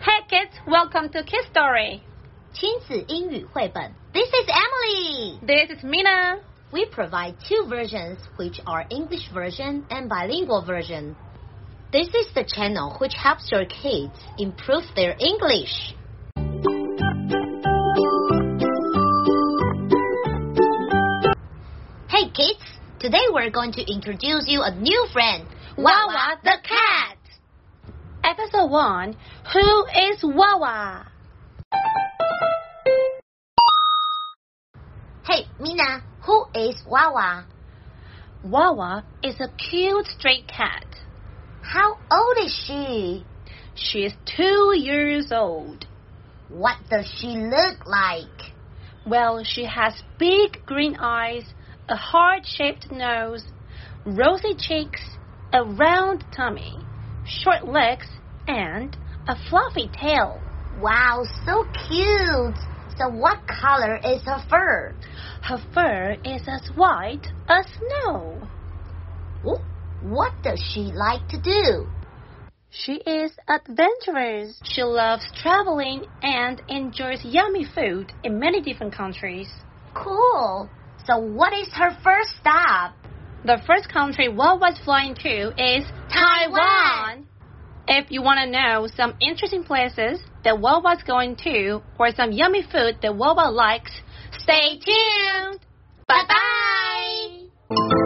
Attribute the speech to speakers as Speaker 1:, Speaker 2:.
Speaker 1: Hey kids, welcome to Kids Story.
Speaker 2: 亲子英语绘本. This is Emily.
Speaker 1: This is Mina.
Speaker 2: We provide two versions, which are English version and bilingual version. This is the channel which helps your kids improve their English. Hey kids, today we're going to introduce you a new friend, Wawa the cat.
Speaker 1: 1 Who is Wawa?
Speaker 2: Hey, Mina, who is Wawa?
Speaker 1: Wawa is a cute stray cat.
Speaker 2: How old is she?
Speaker 1: She is two years old.
Speaker 2: What does she look like?
Speaker 1: Well, she has big green eyes, a heart shaped nose, rosy cheeks, a round tummy, short legs, and a fluffy tail.
Speaker 2: Wow, so cute! So, what color is her fur?
Speaker 1: Her fur is as white as snow.
Speaker 2: Ooh, what does she like to do?
Speaker 1: She is adventurous. She loves traveling and enjoys yummy food in many different countries.
Speaker 2: Cool. So, what is her first stop?
Speaker 1: The first country Wawa's flying to is
Speaker 2: Taiwan.
Speaker 1: If you want to know some interesting places that Wawa's going to or some yummy food that Woba likes, stay tuned.
Speaker 2: Bye bye.